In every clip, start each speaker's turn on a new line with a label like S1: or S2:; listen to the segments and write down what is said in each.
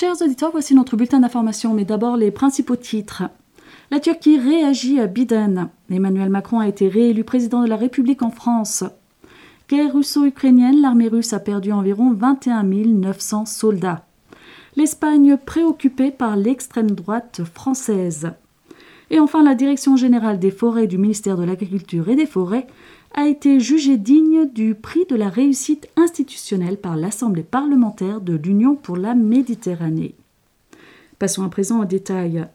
S1: Chers auditeurs, voici notre bulletin d'information, mais d'abord les principaux titres. La Turquie réagit à Biden. Emmanuel Macron a été réélu président de la République en France. Guerre russo-ukrainienne, l'armée russe a perdu environ 21 900 soldats. L'Espagne préoccupée par l'extrême droite française. Et enfin, la Direction générale des forêts du ministère de l'Agriculture et des Forêts a été jugée digne du prix de la réussite institutionnelle par l'Assemblée parlementaire de l'Union pour la Méditerranée. Passons à présent au détail.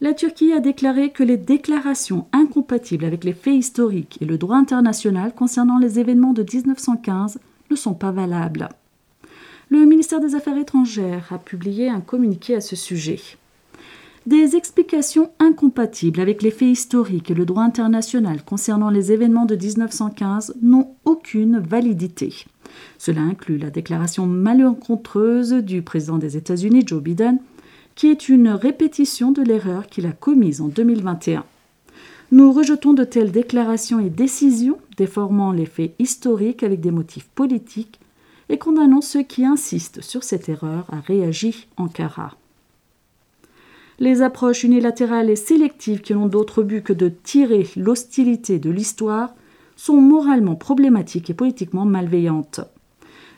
S1: La Turquie a déclaré que les déclarations incompatibles avec les faits historiques et le droit international concernant les événements de 1915 ne sont pas valables. Le ministère des Affaires étrangères a publié un communiqué à ce sujet. Des explications incompatibles avec les faits historiques et le droit international concernant les événements de 1915 n'ont aucune validité. Cela inclut la déclaration malencontreuse du président des États-Unis, Joe Biden, qui est une répétition de l'erreur qu'il a commise en 2021. Nous rejetons de telles déclarations et décisions déformant les faits historiques avec des motifs politiques et condamnons ceux qui insistent sur cette erreur, a réagi Ankara. Les approches unilatérales et sélectives qui n'ont d'autre but que de tirer l'hostilité de l'histoire sont moralement problématiques et politiquement malveillantes.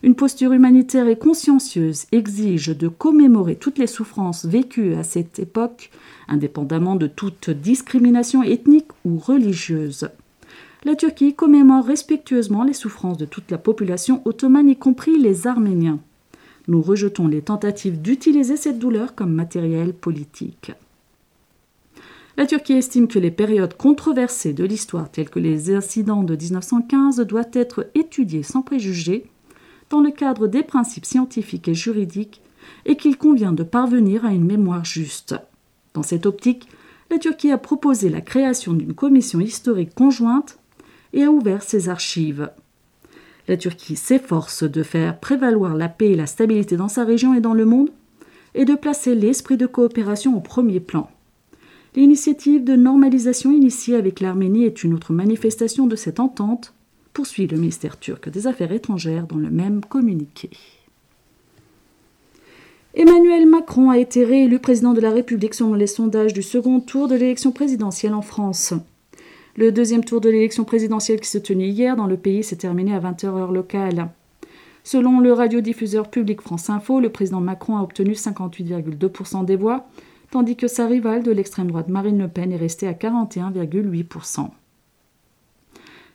S1: Une posture humanitaire et consciencieuse exige de commémorer toutes les souffrances vécues à cette époque, indépendamment de toute discrimination ethnique ou religieuse. La Turquie commémore respectueusement les souffrances de toute la population ottomane, y compris les Arméniens. Nous rejetons les tentatives d'utiliser cette douleur comme matériel politique. La Turquie estime que les périodes controversées de l'histoire, telles que les incidents de 1915, doivent être étudiées sans préjugés dans le cadre des principes scientifiques et juridiques et qu'il convient de parvenir à une mémoire juste. Dans cette optique, la Turquie a proposé la création d'une commission historique conjointe et a ouvert ses archives. La Turquie s'efforce de faire prévaloir la paix et la stabilité dans sa région et dans le monde, et de placer l'esprit de coopération au premier plan. L'initiative de normalisation initiée avec l'Arménie est une autre manifestation de cette entente, poursuit le ministère turc des Affaires étrangères dans le même communiqué. Emmanuel Macron a été réélu président de la République selon les sondages du second tour de l'élection présidentielle en France. Le deuxième tour de l'élection présidentielle qui se tenait hier dans le pays s'est terminé à 20h heure locale. Selon le radiodiffuseur public France Info, le président Macron a obtenu 58,2% des voix, tandis que sa rivale de l'extrême droite Marine Le Pen est restée à 41,8%.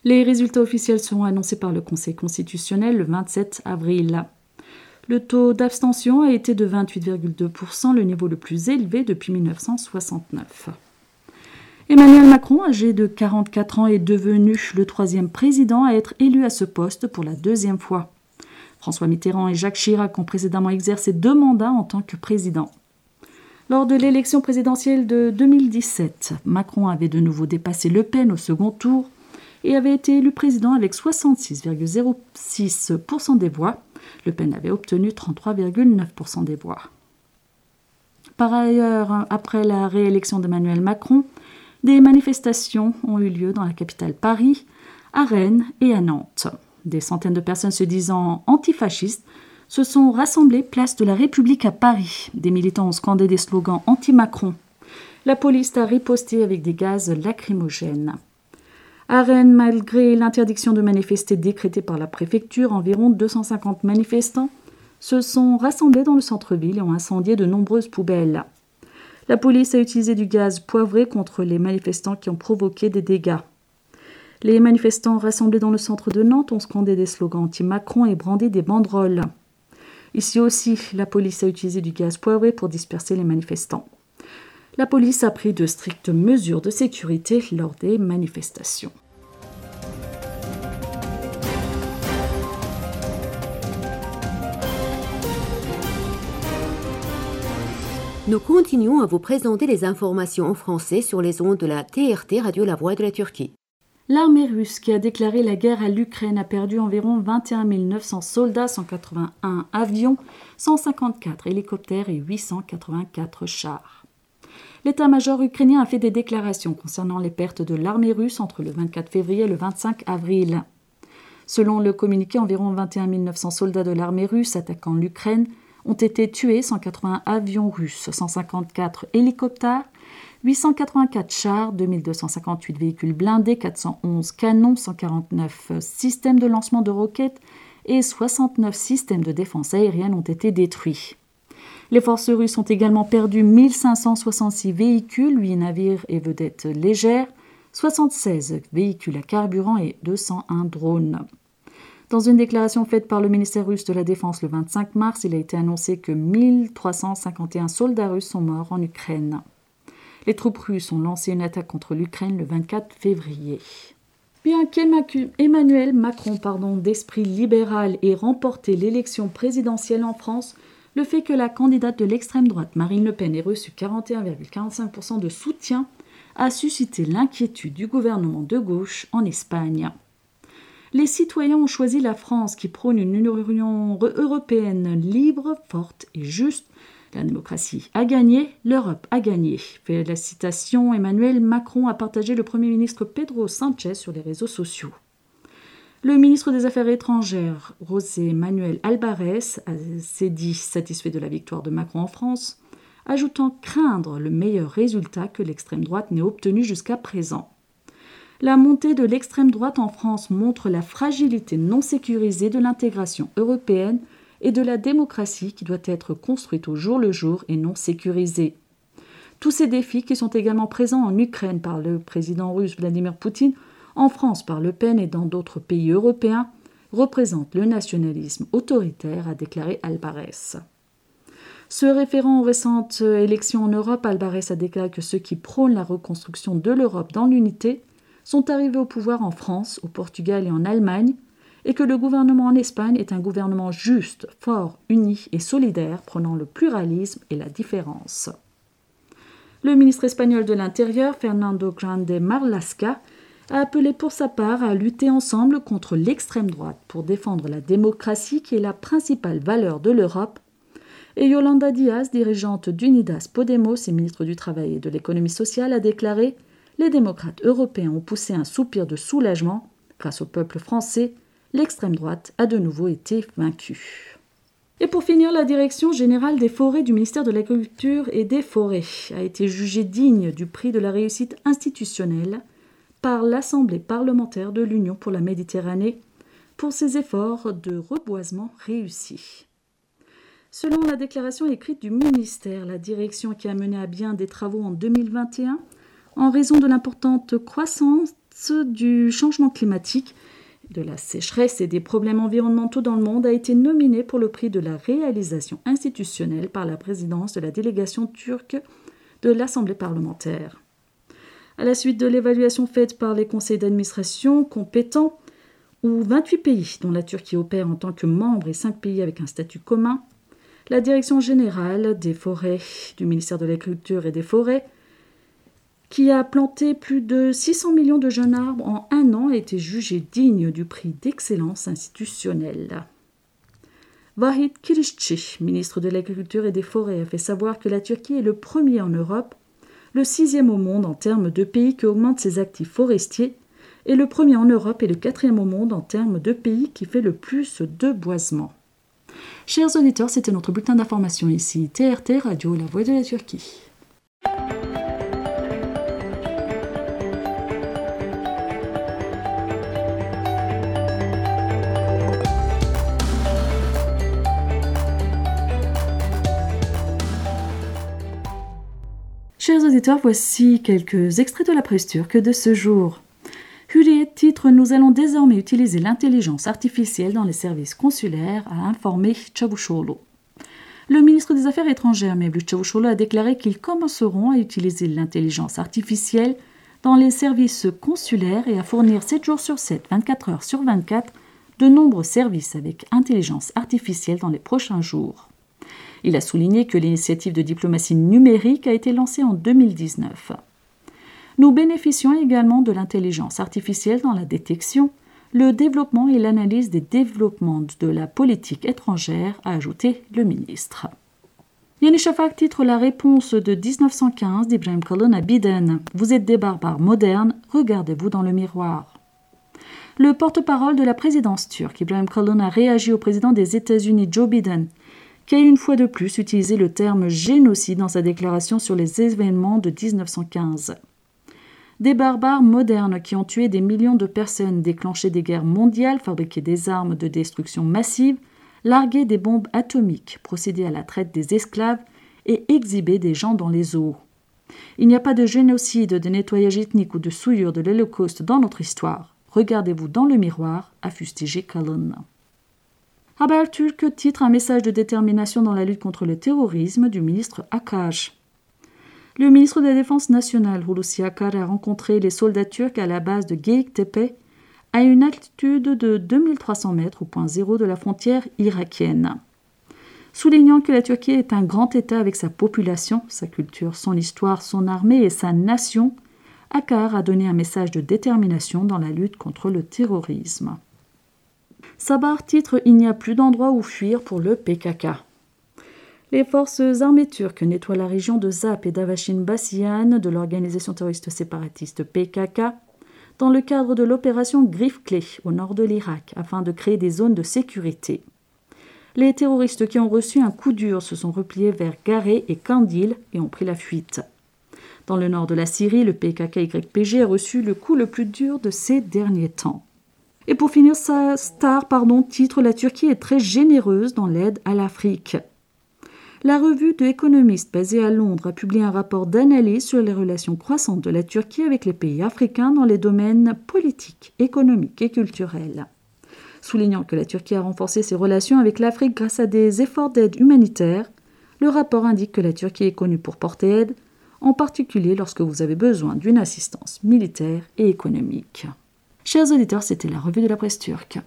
S1: Les résultats officiels seront annoncés par le Conseil constitutionnel le 27 avril. Le taux d'abstention a été de 28,2%, le niveau le plus élevé depuis 1969. Emmanuel Macron, âgé de 44 ans, est devenu le troisième président à être élu à ce poste pour la deuxième fois. François Mitterrand et Jacques Chirac ont précédemment exercé deux mandats en tant que président. Lors de l'élection présidentielle de 2017, Macron avait de nouveau dépassé Le Pen au second tour et avait été élu président avec 66,06% des voix. Le Pen avait obtenu 33,9% des voix. Par ailleurs, après la réélection d'Emmanuel Macron, des manifestations ont eu lieu dans la capitale Paris, à Rennes et à Nantes. Des centaines de personnes se disant antifascistes se sont rassemblées place de la République à Paris. Des militants ont scandé des slogans anti-Macron. La police a riposté avec des gaz lacrymogènes. À Rennes, malgré l'interdiction de manifester décrétée par la préfecture, environ 250 manifestants se sont rassemblés dans le centre-ville et ont incendié de nombreuses poubelles. La police a utilisé du gaz poivré contre les manifestants qui ont provoqué des dégâts. Les manifestants rassemblés dans le centre de Nantes ont scandé des slogans anti-Macron et brandi des banderoles. Ici aussi, la police a utilisé du gaz poivré pour disperser les manifestants. La police a pris de strictes mesures de sécurité lors des manifestations.
S2: Nous continuons à vous présenter les informations en français sur les ondes de la TRT Radio La Voix de la Turquie.
S1: L'armée russe qui a déclaré la guerre à l'Ukraine a perdu environ 21 900 soldats, 181 avions, 154 hélicoptères et 884 chars. L'état-major ukrainien a fait des déclarations concernant les pertes de l'armée russe entre le 24 février et le 25 avril. Selon le communiqué, environ 21 900 soldats de l'armée russe attaquant l'Ukraine ont été tués 180 avions russes, 154 hélicoptères, 884 chars, 2258 véhicules blindés, 411 canons, 149 systèmes de lancement de roquettes et 69 systèmes de défense aérienne ont été détruits. Les forces russes ont également perdu 1566 véhicules, 8 navires et vedettes légères, 76 véhicules à carburant et 201 drones. Dans une déclaration faite par le ministère russe de la Défense le 25 mars, il a été annoncé que 1351 soldats russes sont morts en Ukraine. Les troupes russes ont lancé une attaque contre l'Ukraine le 24 février. Bien qu'Emmanuel Macron, pardon, d'esprit libéral, ait remporté l'élection présidentielle en France, le fait que la candidate de l'extrême droite, Marine Le Pen, ait reçu 41,45% de soutien a suscité l'inquiétude du gouvernement de gauche en Espagne. Les citoyens ont choisi la France qui prône une Union européenne libre, forte et juste. La démocratie a gagné, l'Europe a gagné. Fait la citation, Emmanuel Macron a partagé le Premier ministre Pedro Sanchez sur les réseaux sociaux. Le ministre des Affaires étrangères, José Manuel Alvarez, s'est dit satisfait de la victoire de Macron en France ajoutant craindre le meilleur résultat que l'extrême droite n'ait obtenu jusqu'à présent. La montée de l'extrême droite en France montre la fragilité non sécurisée de l'intégration européenne et de la démocratie qui doit être construite au jour le jour et non sécurisée. Tous ces défis qui sont également présents en Ukraine par le président russe Vladimir Poutine, en France par Le Pen et dans d'autres pays européens, représentent le nationalisme autoritaire, a déclaré Alvarez. Se référant aux récentes élections en Europe, Alvarez a déclaré que ceux qui prônent la reconstruction de l'Europe dans l'unité sont arrivés au pouvoir en France, au Portugal et en Allemagne, et que le gouvernement en Espagne est un gouvernement juste, fort, uni et solidaire, prenant le pluralisme et la différence. Le ministre espagnol de l'Intérieur, Fernando Grande Marlasca, a appelé pour sa part à lutter ensemble contre l'extrême droite pour défendre la démocratie qui est la principale valeur de l'Europe et Yolanda Diaz, dirigeante d'Unidas Podemos et ministre du Travail et de l'Économie sociale, a déclaré Les démocrates européens ont poussé un soupir de soulagement. Grâce au peuple français, l'extrême droite a de nouveau été vaincue. Et pour finir, la direction générale des forêts du ministère de l'Agriculture et des Forêts a été jugée digne du prix de la réussite institutionnelle par l'Assemblée parlementaire de l'Union pour la Méditerranée pour ses efforts de reboisement réussis. Selon la déclaration écrite du ministère, la direction qui a mené à bien des travaux en 2021, en raison de l'importante croissance du changement climatique, de la sécheresse et des problèmes environnementaux dans le monde, a été nominée pour le prix de la réalisation institutionnelle par la présidence de la délégation turque de l'Assemblée parlementaire. À la suite de l'évaluation faite par les conseils d'administration compétents, où 28 pays, dont la Turquie opère en tant que membre et 5 pays avec un statut commun, la Direction générale des forêts du ministère de l'Agriculture et des Forêts, qui a planté plus de 600 millions de jeunes arbres en un an, a été jugée digne du prix d'excellence institutionnelle. Vahid Kirishchi, ministre de l'Agriculture et des Forêts, a fait savoir que la Turquie est le premier en Europe, le sixième au monde en termes de pays qui augmente ses actifs forestiers, et le premier en Europe et le quatrième au monde en termes de pays qui fait le plus de boisement. Chers auditeurs, c'était notre bulletin d'information ici, TRT Radio, la voix de la Turquie. Chers auditeurs, voici quelques extraits de la presse turque de ce jour. Hurriyet titre Nous allons désormais utiliser l'intelligence artificielle dans les services consulaires, a informé Çavuşoğlu. Le ministre des Affaires étrangères, Mevlut Çavuşoğlu, a déclaré qu'ils commenceront à utiliser l'intelligence artificielle dans les services consulaires et à fournir 7 jours sur 7, 24 heures sur 24, de nombreux services avec intelligence artificielle dans les prochains jours. Il a souligné que l'initiative de diplomatie numérique a été lancée en 2019. Nous bénéficions également de l'intelligence artificielle dans la détection, le développement et l'analyse des développements de la politique étrangère, a ajouté le ministre. Yeni Shafak titre la réponse de 1915 d'Ibrahim Kalon à Biden. Vous êtes des barbares modernes, regardez-vous dans le miroir. Le porte-parole de la présidence turque, Ibrahim Kalon, a réagi au président des États-Unis, Joe Biden, qui a une fois de plus utilisé le terme génocide dans sa déclaration sur les événements de 1915. Des barbares modernes qui ont tué des millions de personnes, déclenché des guerres mondiales, fabriqué des armes de destruction massive, largué des bombes atomiques, procédé à la traite des esclaves et exhibé des gens dans les eaux. Il n'y a pas de génocide, de nettoyage ethnique ou de souillure de l'Holocauste dans notre histoire. Regardez-vous dans le miroir, a fustigé. Haberturk titre un message de détermination dans la lutte contre le terrorisme du ministre Akash. Le ministre de la Défense nationale, Hulusi Akar, a rencontré les soldats turcs à la base de Geyiktepe, à une altitude de 2300 mètres au point zéro de la frontière irakienne. Soulignant que la Turquie est un grand État avec sa population, sa culture, son histoire, son armée et sa nation, Akar a donné un message de détermination dans la lutte contre le terrorisme. Sabar titre Il n'y a plus d'endroit où fuir pour le PKK. Les forces armées turques nettoient la région de Zap et d'Avashin Bassian de l'organisation terroriste séparatiste PKK dans le cadre de l'opération Griffe-Clé au nord de l'Irak afin de créer des zones de sécurité. Les terroristes qui ont reçu un coup dur se sont repliés vers Garé et Kandil et ont pris la fuite. Dans le nord de la Syrie, le PKK-YPG a reçu le coup le plus dur de ces derniers temps. Et pour finir, sa star pardon, titre La Turquie est très généreuse dans l'aide à l'Afrique. La revue de Economist basée à Londres a publié un rapport d'analyse sur les relations croissantes de la Turquie avec les pays africains dans les domaines politiques, économiques et culturels soulignant que la Turquie a renforcé ses relations avec l'Afrique grâce à des efforts d'aide humanitaire, le rapport indique que la Turquie est connue pour porter aide, en particulier lorsque vous avez besoin d'une assistance militaire et économique. Chers auditeurs, c'était la revue de la presse turque.